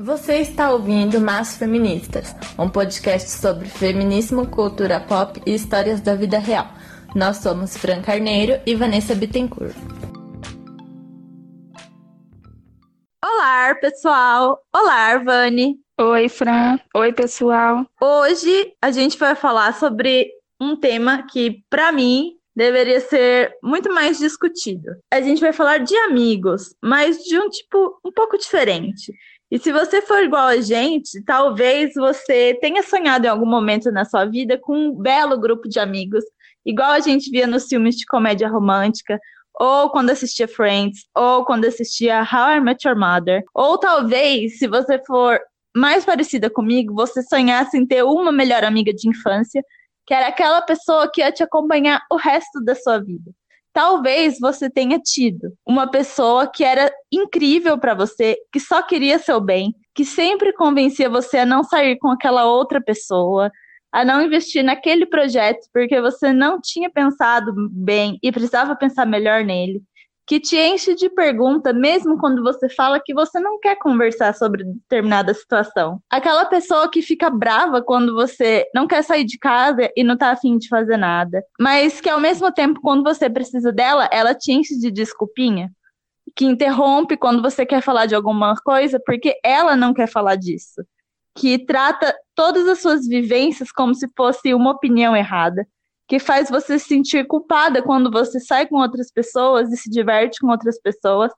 Você está ouvindo Mas Feministas, um podcast sobre feminismo, cultura pop e histórias da vida real. Nós somos Fran Carneiro e Vanessa Bittencourt. Olá, pessoal! Olá, Vani! Oi, Fran! Oi, pessoal! Hoje a gente vai falar sobre um tema que, para mim, deveria ser muito mais discutido. A gente vai falar de amigos, mas de um tipo um pouco diferente. E se você for igual a gente, talvez você tenha sonhado em algum momento na sua vida com um belo grupo de amigos, igual a gente via nos filmes de comédia romântica, ou quando assistia Friends, ou quando assistia How I Met Your Mother. Ou talvez, se você for mais parecida comigo, você sonhasse em ter uma melhor amiga de infância, que era aquela pessoa que ia te acompanhar o resto da sua vida talvez você tenha tido uma pessoa que era incrível para você, que só queria seu bem, que sempre convencia você a não sair com aquela outra pessoa, a não investir naquele projeto porque você não tinha pensado bem e precisava pensar melhor nele que te enche de pergunta, mesmo quando você fala que você não quer conversar sobre determinada situação. Aquela pessoa que fica brava quando você não quer sair de casa e não tá afim de fazer nada, mas que ao mesmo tempo, quando você precisa dela, ela te enche de desculpinha. Que interrompe quando você quer falar de alguma coisa porque ela não quer falar disso. Que trata todas as suas vivências como se fosse uma opinião errada que faz você se sentir culpada quando você sai com outras pessoas e se diverte com outras pessoas,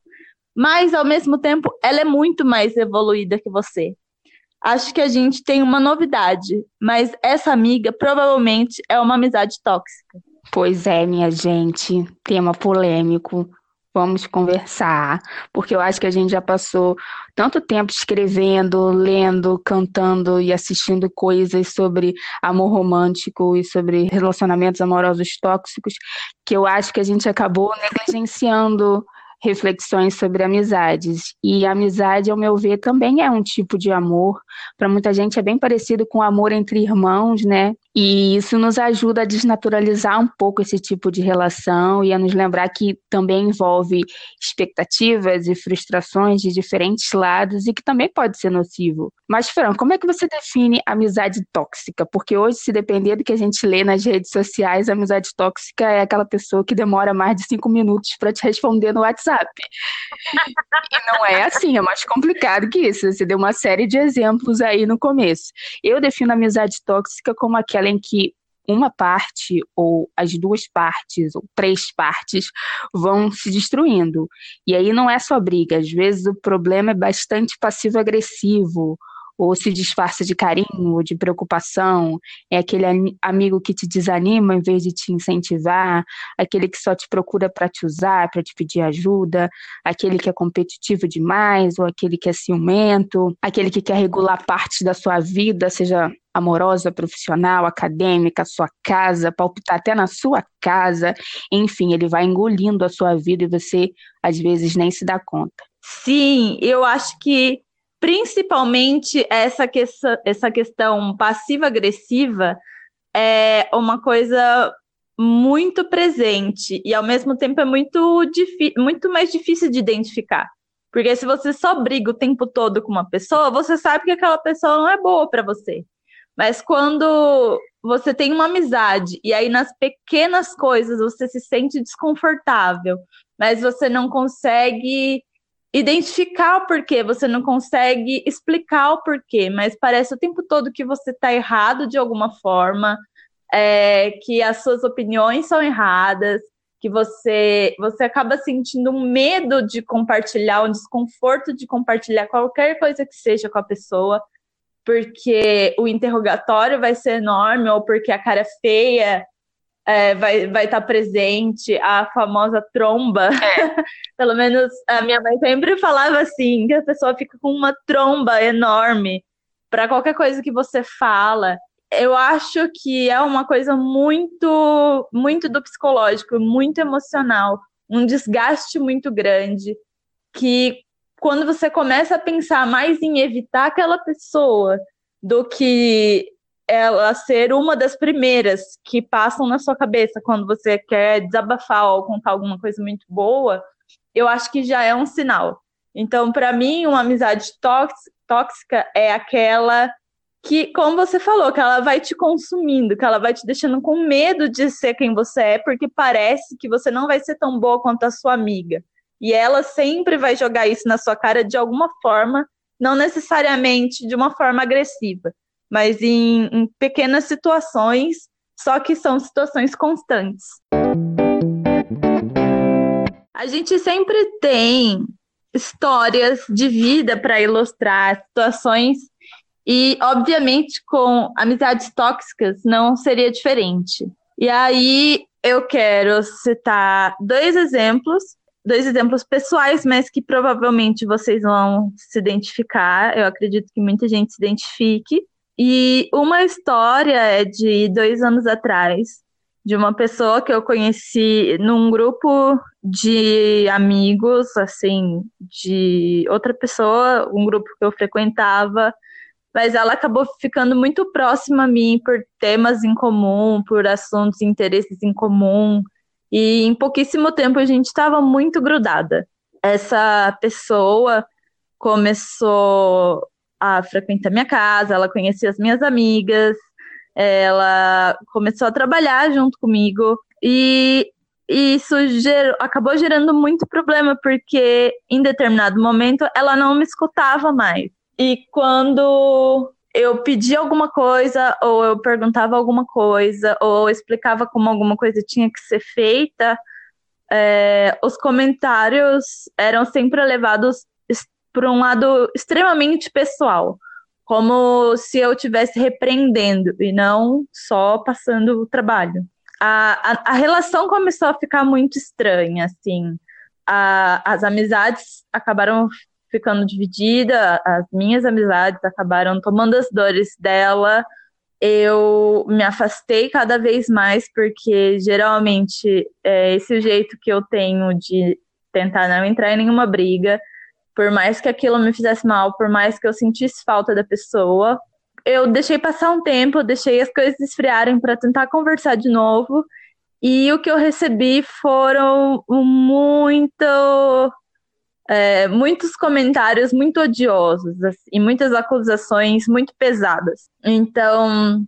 mas ao mesmo tempo ela é muito mais evoluída que você. Acho que a gente tem uma novidade, mas essa amiga provavelmente é uma amizade tóxica. Pois é, minha gente, tema polêmico. Vamos conversar, porque eu acho que a gente já passou tanto tempo escrevendo, lendo, cantando e assistindo coisas sobre amor romântico e sobre relacionamentos amorosos tóxicos, que eu acho que a gente acabou negligenciando reflexões sobre amizades. E amizade, ao meu ver, também é um tipo de amor. Para muita gente é bem parecido com o amor entre irmãos, né? E isso nos ajuda a desnaturalizar um pouco esse tipo de relação e a nos lembrar que também envolve expectativas e frustrações de diferentes lados e que também pode ser nocivo. Mas, Fran, como é que você define amizade tóxica? Porque hoje, se depender do que a gente lê nas redes sociais, amizade tóxica é aquela pessoa que demora mais de cinco minutos para te responder no WhatsApp. E não é assim, é mais complicado que isso. Você deu uma série de exemplos aí no começo. Eu defino amizade tóxica como aquela em que uma parte ou as duas partes ou três partes vão se destruindo. E aí não é só briga, às vezes o problema é bastante passivo-agressivo ou se disfarça de carinho ou de preocupação, é aquele amigo que te desanima em vez de te incentivar, aquele que só te procura para te usar, para te pedir ajuda, aquele que é competitivo demais ou aquele que é ciumento, aquele que quer regular partes da sua vida, seja amorosa, profissional, acadêmica, sua casa, palpitar até na sua casa, enfim, ele vai engolindo a sua vida e você às vezes nem se dá conta. Sim, eu acho que principalmente essa, que, essa questão passiva-agressiva é uma coisa muito presente e ao mesmo tempo é muito, muito mais difícil de identificar. Porque se você só briga o tempo todo com uma pessoa, você sabe que aquela pessoa não é boa para você. Mas quando você tem uma amizade e aí nas pequenas coisas você se sente desconfortável, mas você não consegue identificar o porquê, você não consegue explicar o porquê, mas parece o tempo todo que você está errado de alguma forma, é, que as suas opiniões são erradas, que você você acaba sentindo um medo de compartilhar, um desconforto de compartilhar qualquer coisa que seja com a pessoa, porque o interrogatório vai ser enorme ou porque a cara é feia é, vai estar vai tá presente, a famosa tromba. É. Pelo menos a minha mãe sempre falava assim, que a pessoa fica com uma tromba enorme para qualquer coisa que você fala. Eu acho que é uma coisa muito, muito do psicológico, muito emocional, um desgaste muito grande, que quando você começa a pensar mais em evitar aquela pessoa do que ela ser uma das primeiras que passam na sua cabeça quando você quer desabafar ou contar alguma coisa muito boa, eu acho que já é um sinal. Então, para mim, uma amizade tóxica é aquela que, como você falou, que ela vai te consumindo, que ela vai te deixando com medo de ser quem você é, porque parece que você não vai ser tão boa quanto a sua amiga. E ela sempre vai jogar isso na sua cara de alguma forma, não necessariamente de uma forma agressiva, mas em, em pequenas situações, só que são situações constantes. A gente sempre tem histórias de vida para ilustrar situações e, obviamente, com amizades tóxicas não seria diferente. E aí eu quero citar dois exemplos, dois exemplos pessoais, mas que provavelmente vocês vão se identificar. Eu acredito que muita gente se identifique. E uma história é de dois anos atrás, de uma pessoa que eu conheci num grupo de amigos, assim, de outra pessoa, um grupo que eu frequentava, mas ela acabou ficando muito próxima a mim por temas em comum, por assuntos e interesses em comum, e em pouquíssimo tempo a gente estava muito grudada. Essa pessoa começou a frequentar minha casa, ela conhecia as minhas amigas, ela começou a trabalhar junto comigo e isso gerou, acabou gerando muito problema, porque em determinado momento ela não me escutava mais. E quando eu pedia alguma coisa, ou eu perguntava alguma coisa, ou eu explicava como alguma coisa tinha que ser feita, é, os comentários eram sempre levados por um lado extremamente pessoal como se eu estivesse repreendendo e não só passando o trabalho. A, a, a relação começou a ficar muito estranha, assim. A, as amizades acabaram ficando divididas, as minhas amizades acabaram tomando as dores dela. Eu me afastei cada vez mais, porque geralmente é esse jeito que eu tenho de tentar não entrar em nenhuma briga por mais que aquilo me fizesse mal, por mais que eu sentisse falta da pessoa, eu deixei passar um tempo, deixei as coisas esfriarem para tentar conversar de novo. E o que eu recebi foram muito. É, muitos comentários muito odiosos assim, e muitas acusações muito pesadas. Então,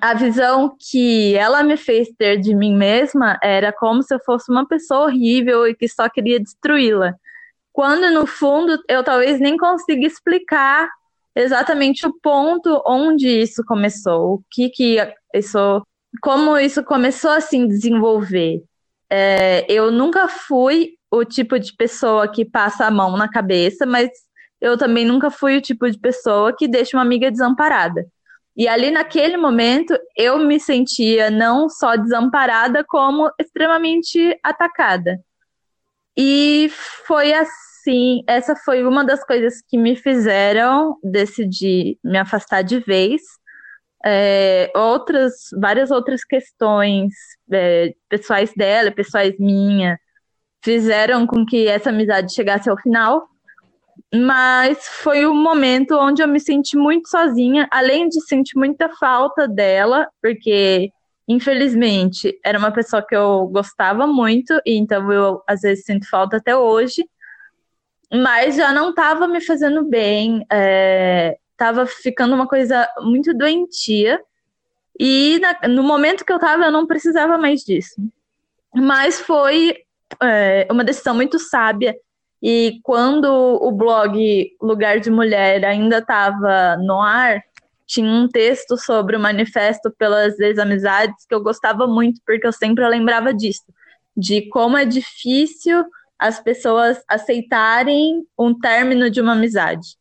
a visão que ela me fez ter de mim mesma era como se eu fosse uma pessoa horrível e que só queria destruí-la quando no fundo eu talvez nem consiga explicar exatamente o ponto onde isso começou, o que que isso, como isso começou a se desenvolver. É, eu nunca fui o tipo de pessoa que passa a mão na cabeça, mas eu também nunca fui o tipo de pessoa que deixa uma amiga desamparada. E ali naquele momento eu me sentia não só desamparada, como extremamente atacada. E foi assim sim, essa foi uma das coisas que me fizeram decidir me afastar de vez. É, outras, várias outras questões é, pessoais dela, pessoais minha, fizeram com que essa amizade chegasse ao final. Mas foi o um momento onde eu me senti muito sozinha, além de sentir muita falta dela, porque infelizmente era uma pessoa que eu gostava muito, e então eu às vezes sinto falta até hoje mas já não estava me fazendo bem, estava é, ficando uma coisa muito doentia. E na, no momento que eu estava, eu não precisava mais disso. Mas foi é, uma decisão muito sábia. E quando o blog Lugar de Mulher ainda estava no ar, tinha um texto sobre o manifesto pelas ex-amizades que eu gostava muito, porque eu sempre lembrava disso, de como é difícil as pessoas aceitarem um término de uma amizade.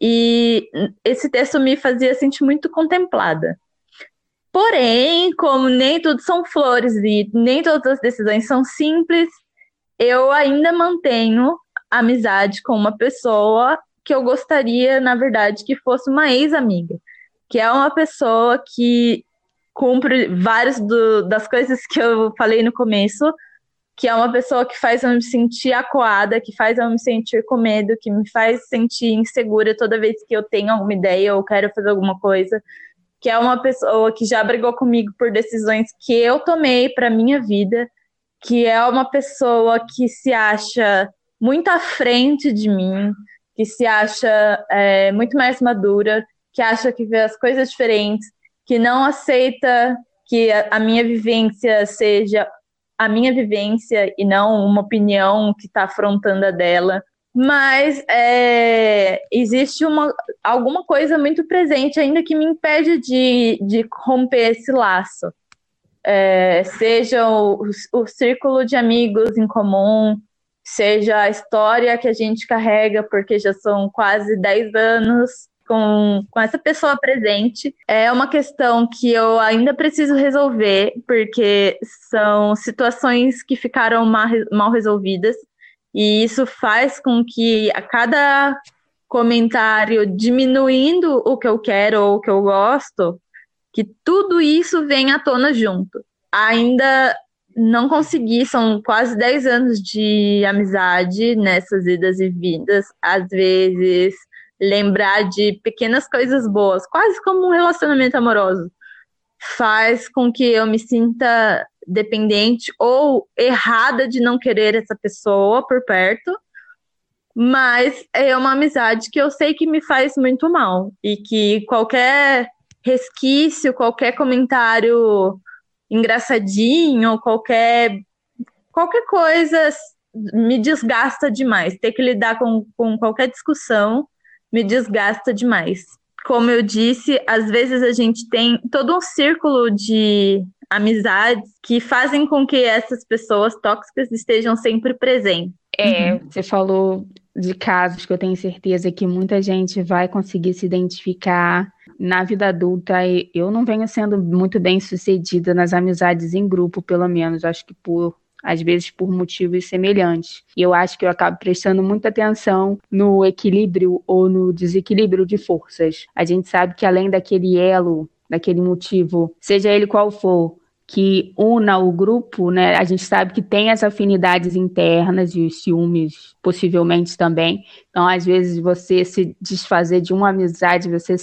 E esse texto me fazia sentir muito contemplada. Porém, como nem tudo são flores e nem todas as decisões são simples, eu ainda mantenho amizade com uma pessoa que eu gostaria, na verdade, que fosse uma ex-amiga, que é uma pessoa que cumpre várias das coisas que eu falei no começo, que é uma pessoa que faz eu me sentir acuada, que faz eu me sentir com medo, que me faz sentir insegura toda vez que eu tenho alguma ideia ou quero fazer alguma coisa, que é uma pessoa que já brigou comigo por decisões que eu tomei para minha vida, que é uma pessoa que se acha muito à frente de mim, que se acha é, muito mais madura, que acha que vê as coisas diferentes, que não aceita que a, a minha vivência seja a minha vivência e não uma opinião que está afrontando a dela. Mas é, existe uma, alguma coisa muito presente ainda que me impede de, de romper esse laço. É, seja o, o círculo de amigos em comum, seja a história que a gente carrega, porque já são quase 10 anos com, com essa pessoa presente. É uma questão que eu ainda preciso resolver, porque são situações que ficaram mal, resolvidas, e isso faz com que a cada comentário diminuindo o que eu quero ou o que eu gosto, que tudo isso vem à tona junto. Ainda não consegui, são quase 10 anos de amizade nessas idas e vindas. Às vezes lembrar de pequenas coisas boas, quase como um relacionamento amoroso, faz com que eu me sinta dependente ou errada de não querer essa pessoa por perto. Mas é uma amizade que eu sei que me faz muito mal e que qualquer resquício, qualquer comentário engraçadinho, qualquer qualquer coisa me desgasta demais. Ter que lidar com, com qualquer discussão me desgasta demais. Como eu disse, às vezes a gente tem todo um círculo de amizades que fazem com que essas pessoas tóxicas estejam sempre presentes. É, uhum. você falou de casos que eu tenho certeza que muita gente vai conseguir se identificar na vida adulta. Eu não venho sendo muito bem sucedida nas amizades em grupo, pelo menos. Acho que por às vezes por motivos semelhantes. E eu acho que eu acabo prestando muita atenção no equilíbrio ou no desequilíbrio de forças. A gente sabe que além daquele elo, daquele motivo, seja ele qual for, que una o grupo, né? A gente sabe que tem as afinidades internas e os ciúmes, possivelmente também. Então, às vezes, você se desfazer de uma amizade, você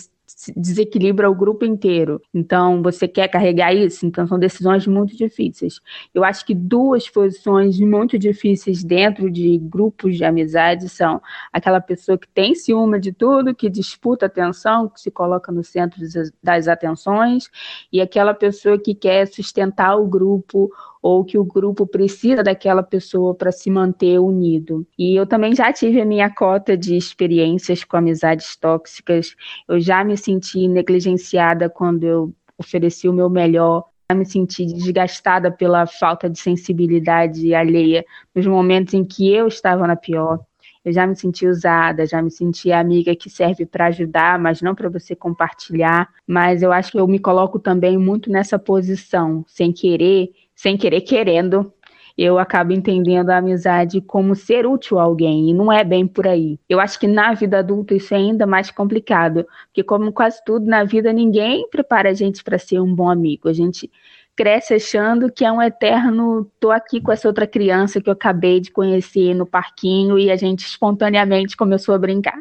desequilibra o grupo inteiro. Então, você quer carregar isso? Então, são decisões muito difíceis. Eu acho que duas posições muito difíceis dentro de grupos de amizade são aquela pessoa que tem ciúme de tudo, que disputa atenção, que se coloca no centro das atenções, e aquela pessoa que quer sustentar o grupo ou que o grupo precisa daquela pessoa para se manter unido. E eu também já tive a minha cota de experiências com amizades tóxicas. Eu já me senti negligenciada quando eu ofereci o meu melhor já me senti desgastada pela falta de sensibilidade alheia nos momentos em que eu estava na pior. Eu já me senti usada, já me senti amiga que serve para ajudar, mas não para você compartilhar. Mas eu acho que eu me coloco também muito nessa posição, sem querer sem querer querendo, eu acabo entendendo a amizade como ser útil a alguém, e não é bem por aí. Eu acho que na vida adulta isso é ainda mais complicado, porque como quase tudo na vida, ninguém prepara a gente para ser um bom amigo. A gente cresce achando que é um eterno tô aqui com essa outra criança que eu acabei de conhecer no parquinho e a gente espontaneamente começou a brincar.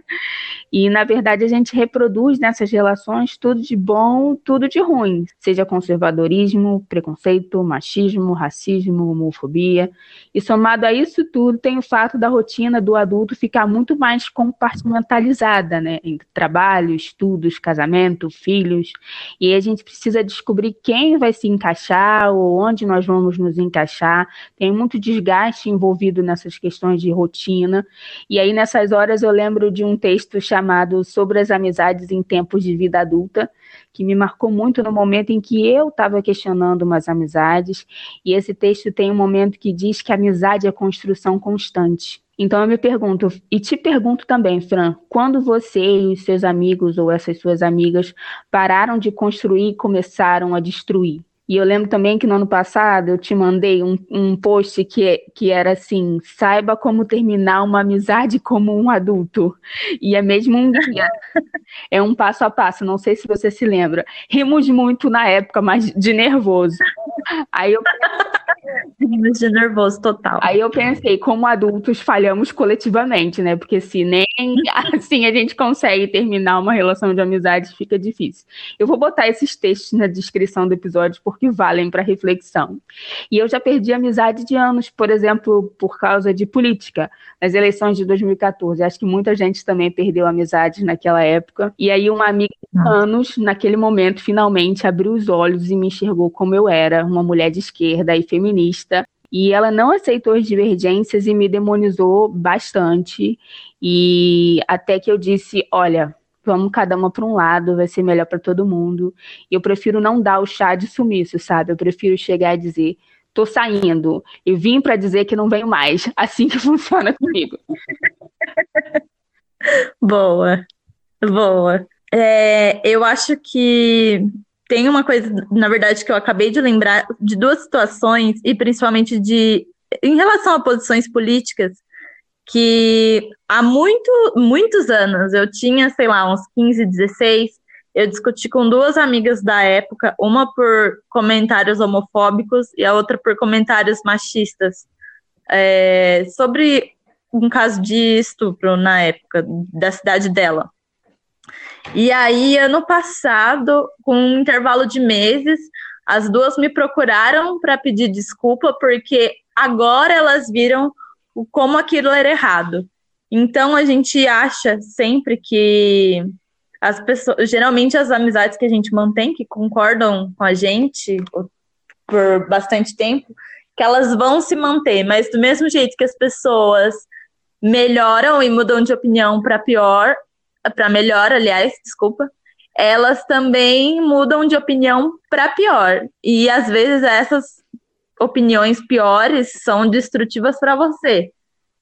E na verdade a gente reproduz nessas relações tudo de bom, tudo de ruim, seja conservadorismo, preconceito, machismo, racismo, homofobia. E somado a isso tudo, tem o fato da rotina do adulto ficar muito mais compartimentalizada, né, entre trabalho, estudos, casamento, filhos. E a gente precisa descobrir quem vai se encaixar ou onde nós vamos nos encaixar. Tem muito desgaste envolvido nessas questões de rotina. E aí, nessas horas, eu lembro de um texto chamado Sobre as Amizades em Tempos de Vida Adulta, que me marcou muito no momento em que eu estava questionando umas amizades. E esse texto tem um momento que diz que a amizade é construção constante. Então eu me pergunto, e te pergunto também, Fran, quando você e os seus amigos ou essas suas amigas pararam de construir e começaram a destruir? E eu lembro também que no ano passado eu te mandei um, um post que, que era assim: saiba como terminar uma amizade como um adulto. E é mesmo um dia. é um passo a passo, não sei se você se lembra. Rimos muito na época, mas de nervoso. Aí eu, Rimas de nervoso total. Aí eu pensei, como adultos falhamos coletivamente, né? Porque se nem assim a gente consegue terminar uma relação de amizade, fica difícil. Eu vou botar esses textos na descrição do episódio porque valem para reflexão. E eu já perdi amizade de anos, por exemplo, por causa de política, nas eleições de 2014. Acho que muita gente também perdeu amizades naquela época. E aí uma amiga de anos, naquele momento, finalmente abriu os olhos e me enxergou como eu era, uma mulher de esquerda e feminista. E ela não aceitou as divergências e me demonizou bastante. E até que eu disse: olha, vamos cada uma para um lado, vai ser melhor para todo mundo. E eu prefiro não dar o chá de sumiço, sabe? Eu prefiro chegar e dizer: tô saindo. E vim para dizer que não venho mais. Assim que funciona comigo. boa, boa. É, eu acho que tem uma coisa, na verdade, que eu acabei de lembrar de duas situações, e principalmente de em relação a posições políticas, que há muito, muitos anos, eu tinha, sei lá, uns 15, 16, eu discuti com duas amigas da época, uma por comentários homofóbicos e a outra por comentários machistas, é, sobre um caso de estupro na época, da cidade dela. E aí, ano passado, com um intervalo de meses, as duas me procuraram para pedir desculpa, porque agora elas viram como aquilo era errado. Então, a gente acha sempre que as pessoas, geralmente as amizades que a gente mantém, que concordam com a gente por bastante tempo, que elas vão se manter, mas do mesmo jeito que as pessoas melhoram e mudam de opinião para pior, para melhor, aliás, desculpa, elas também mudam de opinião para pior. E às vezes essas opiniões piores são destrutivas para você.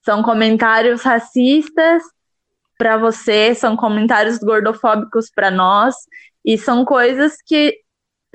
São comentários racistas para você, são comentários gordofóbicos para nós, e são coisas que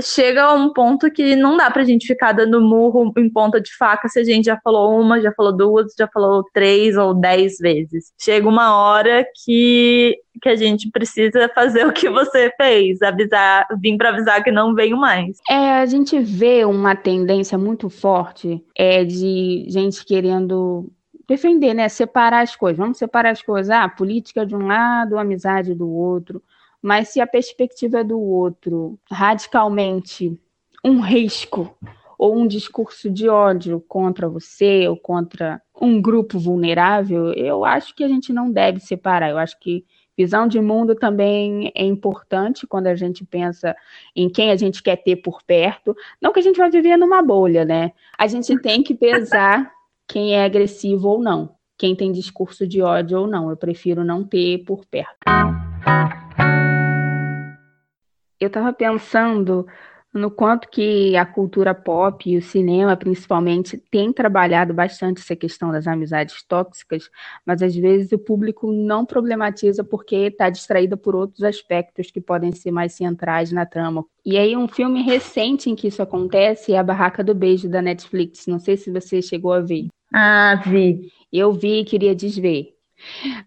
chega a um ponto que não dá pra gente ficar dando murro em ponta de faca se a gente já falou uma, já falou duas, já falou três ou dez vezes. Chega uma hora que, que a gente precisa fazer o que você fez, avisar, vir para avisar que não venho mais. É, a gente vê uma tendência muito forte é de gente querendo defender, né? Separar as coisas. Vamos separar as coisas. Ah, política de um lado, amizade do outro. Mas se a perspectiva do outro radicalmente um risco ou um discurso de ódio contra você ou contra um grupo vulnerável, eu acho que a gente não deve separar. Eu acho que visão de mundo também é importante quando a gente pensa em quem a gente quer ter por perto. Não que a gente vai viver numa bolha, né? A gente tem que pesar quem é agressivo ou não, quem tem discurso de ódio ou não. Eu prefiro não ter por perto eu estava pensando no quanto que a cultura pop e o cinema, principalmente, tem trabalhado bastante essa questão das amizades tóxicas, mas às vezes o público não problematiza porque está distraído por outros aspectos que podem ser mais centrais na trama. E aí, um filme recente em que isso acontece é A Barraca do Beijo, da Netflix. Não sei se você chegou a ver. Ah, vi. Eu vi e queria desver.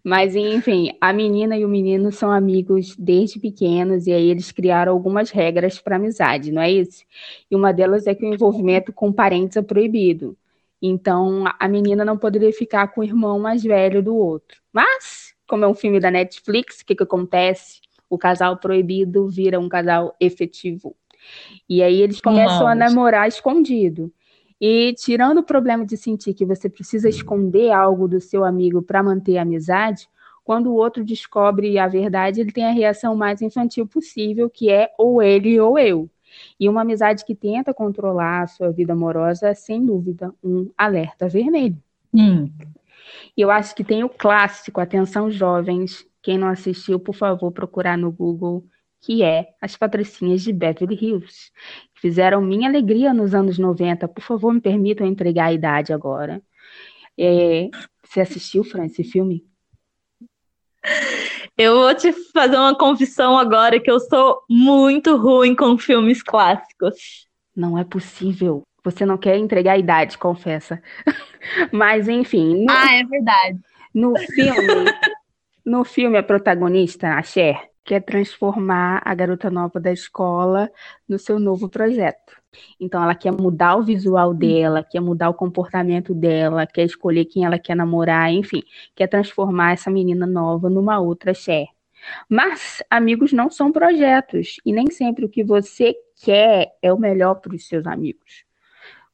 Mas, enfim, a menina e o menino são amigos desde pequenos e aí eles criaram algumas regras para amizade, não é isso? E uma delas é que o envolvimento com parentes é proibido. Então, a menina não poderia ficar com o irmão mais velho do outro. Mas, como é um filme da Netflix, o que, que acontece? O casal proibido vira um casal efetivo. E aí eles começam Nossa. a namorar escondido. E tirando o problema de sentir que você precisa esconder algo do seu amigo para manter a amizade, quando o outro descobre a verdade, ele tem a reação mais infantil possível, que é ou ele ou eu. E uma amizade que tenta controlar a sua vida amorosa é, sem dúvida, um alerta vermelho. Hum. E eu acho que tem o clássico, atenção jovens, quem não assistiu, por favor, procurar no Google que é As Patricinhas de Beverly Hills. Fizeram minha alegria nos anos 90. Por favor, me permitam entregar a idade agora. É, você assistiu, Fran, esse filme? Eu vou te fazer uma confissão agora que eu sou muito ruim com filmes clássicos. Não é possível. Você não quer entregar a idade, confessa. Mas enfim. No, ah, é verdade. No filme, no filme a protagonista, a Cher, quer transformar a garota nova da escola no seu novo projeto. Então ela quer mudar o visual dela, quer mudar o comportamento dela, quer escolher quem ela quer namorar, enfim, quer transformar essa menina nova numa outra Cher. Mas amigos não são projetos e nem sempre o que você quer é o melhor para os seus amigos.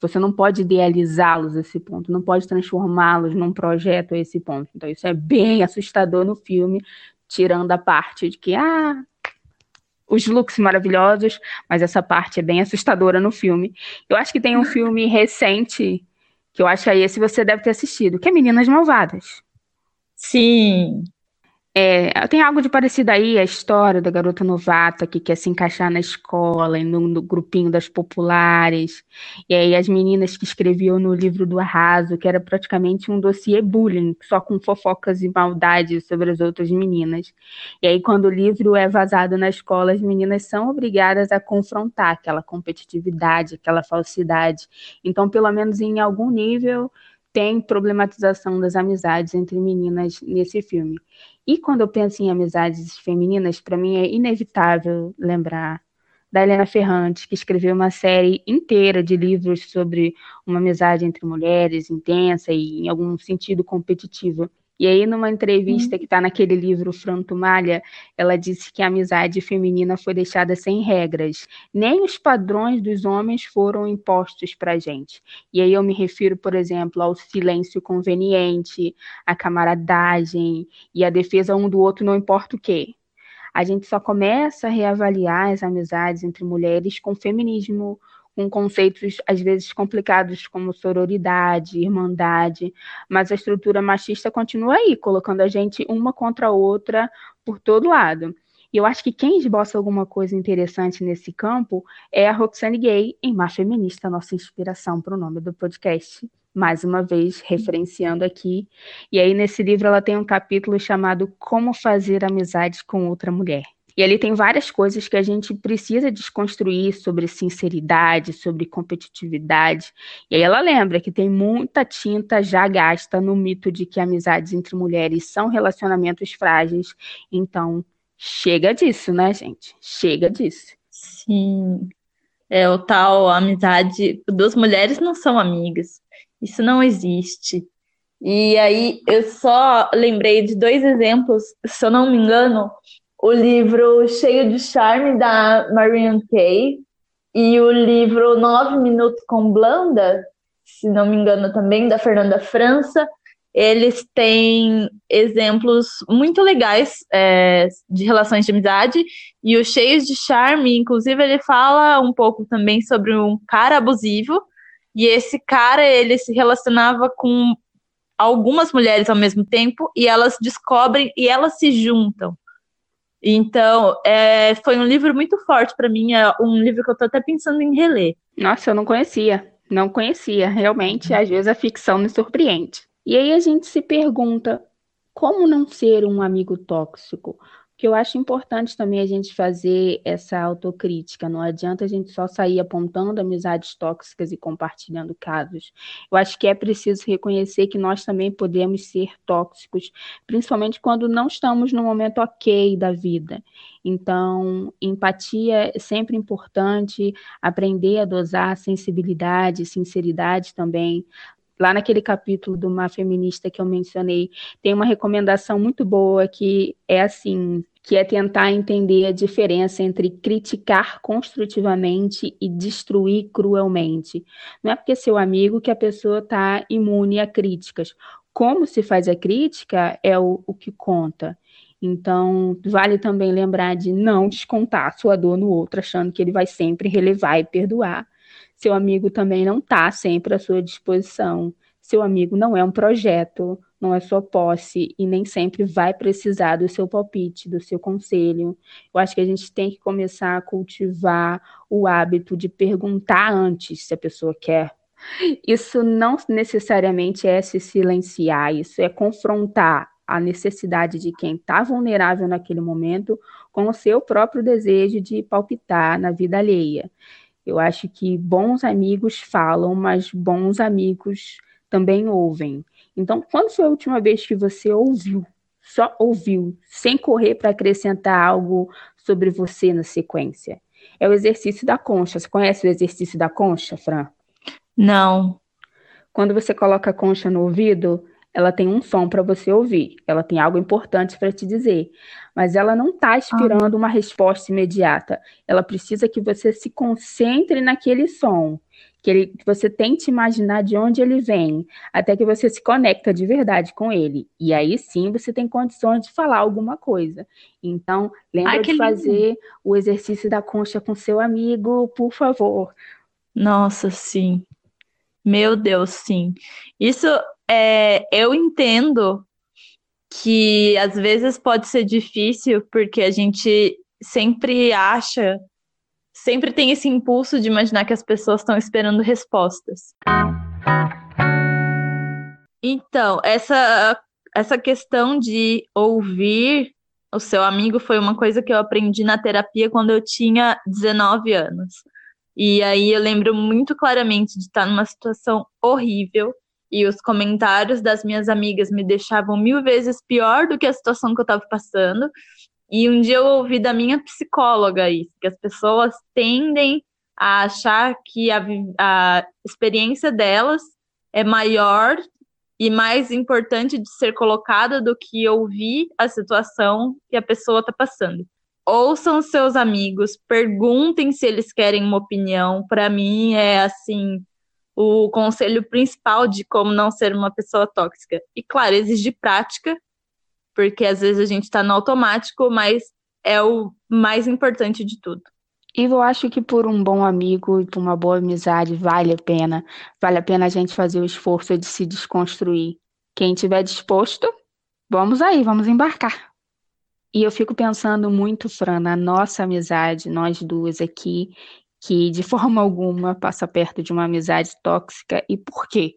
Você não pode idealizá-los a esse ponto, não pode transformá-los num projeto a esse ponto. Então isso é bem assustador no filme, tirando a parte de que ah, os looks maravilhosos, mas essa parte é bem assustadora no filme. Eu acho que tem um filme recente, que eu acho que é esse você deve ter assistido, que é Meninas Malvadas. Sim. É, tem algo de parecido aí, a história da garota novata que quer se encaixar na escola, no, no grupinho das populares. E aí as meninas que escreviam no livro do Arraso, que era praticamente um dossiê bullying, só com fofocas e maldades sobre as outras meninas. E aí quando o livro é vazado na escola, as meninas são obrigadas a confrontar aquela competitividade, aquela falsidade. Então, pelo menos em algum nível, tem problematização das amizades entre meninas nesse filme. E quando eu penso em amizades femininas, para mim é inevitável lembrar da Helena Ferrante, que escreveu uma série inteira de livros sobre uma amizade entre mulheres intensa e, em algum sentido, competitiva. E aí, numa entrevista que está naquele livro Franto Malha, ela disse que a amizade feminina foi deixada sem regras. Nem os padrões dos homens foram impostos para a gente. E aí eu me refiro, por exemplo, ao silêncio conveniente, à camaradagem e à defesa um do outro, não importa o quê. A gente só começa a reavaliar as amizades entre mulheres com feminismo, com conceitos às vezes complicados como sororidade, irmandade, mas a estrutura machista continua aí, colocando a gente uma contra a outra por todo lado. E eu acho que quem esboça alguma coisa interessante nesse campo é a Roxane Gay, em Má Feminista, nossa inspiração para o nome do podcast. Mais uma vez, referenciando aqui. E aí, nesse livro, ela tem um capítulo chamado Como Fazer Amizade com Outra Mulher. E ali tem várias coisas que a gente precisa desconstruir sobre sinceridade, sobre competitividade. E aí ela lembra que tem muita tinta já gasta no mito de que amizades entre mulheres são relacionamentos frágeis. Então, chega disso, né, gente? Chega disso. Sim. É o tal amizade. Duas mulheres não são amigas. Isso não existe. E aí eu só lembrei de dois exemplos, se eu não me engano, o livro Cheio de Charme, da Marianne Kay, e o livro Nove Minutos com Blanda, se não me engano também, da Fernanda França, eles têm exemplos muito legais é, de relações de amizade, e o Cheios de Charme, inclusive, ele fala um pouco também sobre um cara abusivo, e esse cara, ele se relacionava com algumas mulheres ao mesmo tempo, e elas descobrem e elas se juntam. Então, é, foi um livro muito forte para mim, é um livro que eu estou até pensando em reler. Nossa, eu não conhecia, não conhecia. Realmente, às vezes a ficção me surpreende. E aí a gente se pergunta, como não ser um amigo tóxico? Eu acho importante também a gente fazer essa autocrítica. Não adianta a gente só sair apontando amizades tóxicas e compartilhando casos. Eu acho que é preciso reconhecer que nós também podemos ser tóxicos, principalmente quando não estamos no momento ok da vida. Então, empatia é sempre importante, aprender a dosar sensibilidade, sinceridade também, lá naquele capítulo do Má Feminista que eu mencionei, tem uma recomendação muito boa que é assim, que é tentar entender a diferença entre criticar construtivamente e destruir cruelmente. Não é porque seu amigo que a pessoa está imune a críticas. Como se faz a crítica é o, o que conta. Então, vale também lembrar de não descontar sua dor no outro, achando que ele vai sempre relevar e perdoar seu amigo também não está sempre à sua disposição. Seu amigo não é um projeto, não é sua posse e nem sempre vai precisar do seu palpite, do seu conselho. Eu acho que a gente tem que começar a cultivar o hábito de perguntar antes se a pessoa quer. Isso não necessariamente é se silenciar, isso é confrontar a necessidade de quem está vulnerável naquele momento com o seu próprio desejo de palpitar na vida alheia. Eu acho que bons amigos falam, mas bons amigos também ouvem. Então, quando foi a última vez que você ouviu, só ouviu, sem correr para acrescentar algo sobre você na sequência? é o exercício da concha. Você conhece o exercício da concha, Fran? Não. Quando você coloca a concha no ouvido, ela tem um som para você ouvir, ela tem algo importante para te dizer, mas ela não está esperando ah. uma resposta imediata. Ela precisa que você se concentre naquele som, que, ele, que você tente imaginar de onde ele vem, até que você se conecta de verdade com ele. E aí sim você tem condições de falar alguma coisa. Então, lembra Ai, de fazer lindo. o exercício da concha com seu amigo, por favor. Nossa, sim. Meu Deus, sim. Isso é, eu entendo que às vezes pode ser difícil porque a gente sempre acha, sempre tem esse impulso de imaginar que as pessoas estão esperando respostas. Então, essa essa questão de ouvir o seu amigo foi uma coisa que eu aprendi na terapia quando eu tinha 19 anos. E aí eu lembro muito claramente de estar numa situação horrível e os comentários das minhas amigas me deixavam mil vezes pior do que a situação que eu estava passando. E um dia eu ouvi da minha psicóloga isso, que as pessoas tendem a achar que a, a experiência delas é maior e mais importante de ser colocada do que ouvir a situação que a pessoa está passando. Ouçam seus amigos, perguntem se eles querem uma opinião. Para mim é assim o conselho principal de como não ser uma pessoa tóxica. E claro, exige prática, porque às vezes a gente está no automático, mas é o mais importante de tudo. E eu acho que por um bom amigo e por uma boa amizade vale a pena. Vale a pena a gente fazer o esforço de se desconstruir. Quem tiver disposto, vamos aí, vamos embarcar. E eu fico pensando muito, Fran, na nossa amizade, nós duas aqui, que de forma alguma passa perto de uma amizade tóxica. E por quê?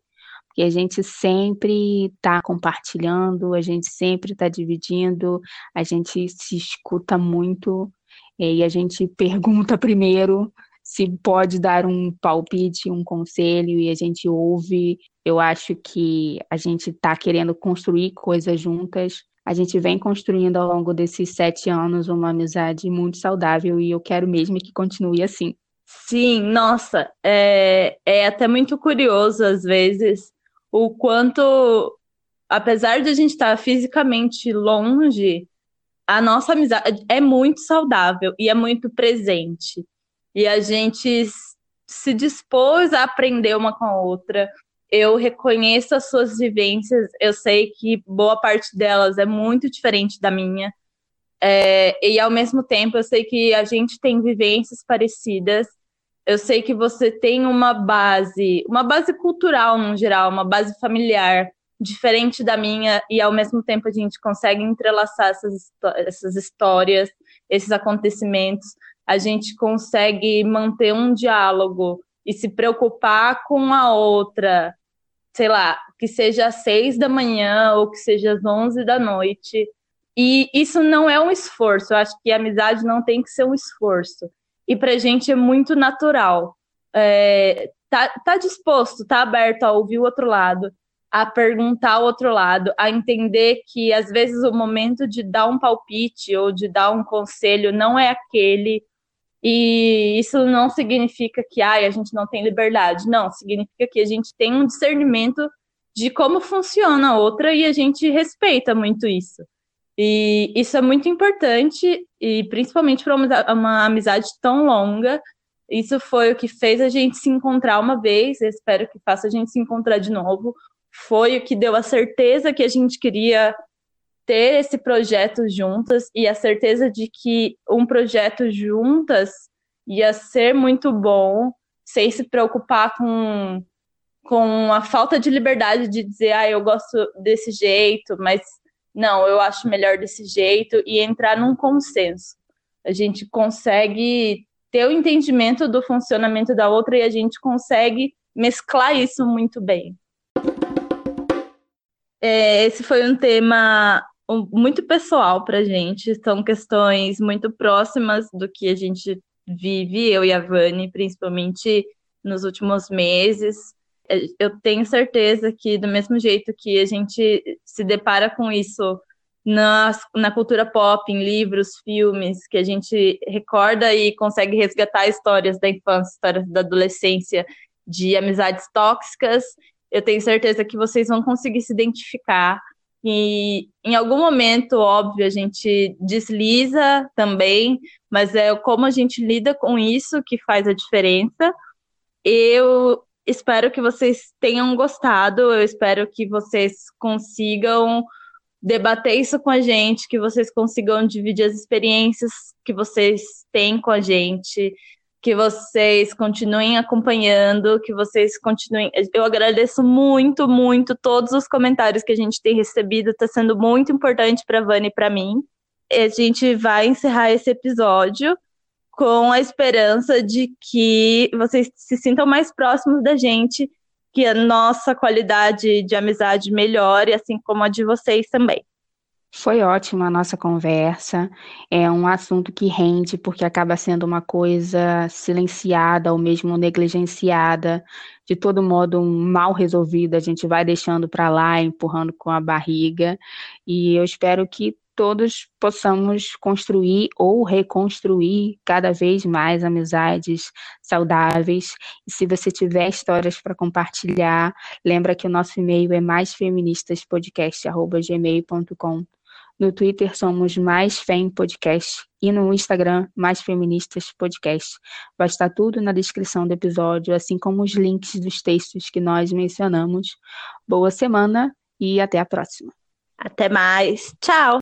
Porque a gente sempre está compartilhando, a gente sempre está dividindo, a gente se escuta muito e a gente pergunta primeiro se pode dar um palpite, um conselho, e a gente ouve. Eu acho que a gente está querendo construir coisas juntas. A gente vem construindo ao longo desses sete anos uma amizade muito saudável e eu quero mesmo que continue assim. Sim, nossa, é, é até muito curioso às vezes o quanto, apesar de a gente estar fisicamente longe, a nossa amizade é muito saudável e é muito presente. E a gente se dispôs a aprender uma com a outra. Eu reconheço as suas vivências, eu sei que boa parte delas é muito diferente da minha. É, e ao mesmo tempo, eu sei que a gente tem vivências parecidas eu sei que você tem uma base, uma base cultural no geral, uma base familiar diferente da minha e ao mesmo tempo a gente consegue entrelaçar essas, essas histórias, esses acontecimentos, a gente consegue manter um diálogo e se preocupar com a outra, sei lá, que seja às seis da manhã ou que seja às onze da noite. E isso não é um esforço, eu acho que a amizade não tem que ser um esforço e pra gente é muito natural. É, tá, tá disposto, tá aberto a ouvir o outro lado, a perguntar o outro lado, a entender que às vezes o momento de dar um palpite ou de dar um conselho não é aquele. E isso não significa que ai, a gente não tem liberdade. Não, significa que a gente tem um discernimento de como funciona a outra e a gente respeita muito isso. E isso é muito importante, e principalmente para uma, uma amizade tão longa. Isso foi o que fez a gente se encontrar uma vez, espero que faça a gente se encontrar de novo. Foi o que deu a certeza que a gente queria ter esse projeto juntas e a certeza de que um projeto juntas ia ser muito bom, sem se preocupar com, com a falta de liberdade de dizer, ah, eu gosto desse jeito, mas não, eu acho melhor desse jeito e entrar num consenso. A gente consegue ter o entendimento do funcionamento da outra e a gente consegue mesclar isso muito bem. É, esse foi um tema muito pessoal para gente, são questões muito próximas do que a gente vive, eu e a Vani, principalmente nos últimos meses. É, eu tenho certeza que, do mesmo jeito que a gente se depara com isso na, na cultura pop, em livros, filmes, que a gente recorda e consegue resgatar histórias da infância, histórias da adolescência, de amizades tóxicas, eu tenho certeza que vocês vão conseguir se identificar. E em algum momento, óbvio, a gente desliza também, mas é como a gente lida com isso que faz a diferença. Eu espero que vocês tenham gostado, eu espero que vocês consigam debater isso com a gente, que vocês consigam dividir as experiências que vocês têm com a gente, que vocês continuem acompanhando, que vocês continuem. Eu agradeço muito, muito todos os comentários que a gente tem recebido, está sendo muito importante para a Vani e para mim. E a gente vai encerrar esse episódio com a esperança de que vocês se sintam mais próximos da gente que a nossa qualidade de amizade melhore, assim como a de vocês também. Foi ótima a nossa conversa. É um assunto que rende, porque acaba sendo uma coisa silenciada ou mesmo negligenciada, de todo modo mal resolvida, a gente vai deixando para lá, empurrando com a barriga. E eu espero que todos possamos construir ou reconstruir cada vez mais amizades saudáveis. E se você tiver histórias para compartilhar, lembra que o nosso e-mail é maisfeministaspodcast@gmail.com. No Twitter somos Mais Fem Podcast e no Instagram Mais Feministas Podcast. Vai estar tudo na descrição do episódio, assim como os links dos textos que nós mencionamos. Boa semana e até a próxima. Até mais. Tchau.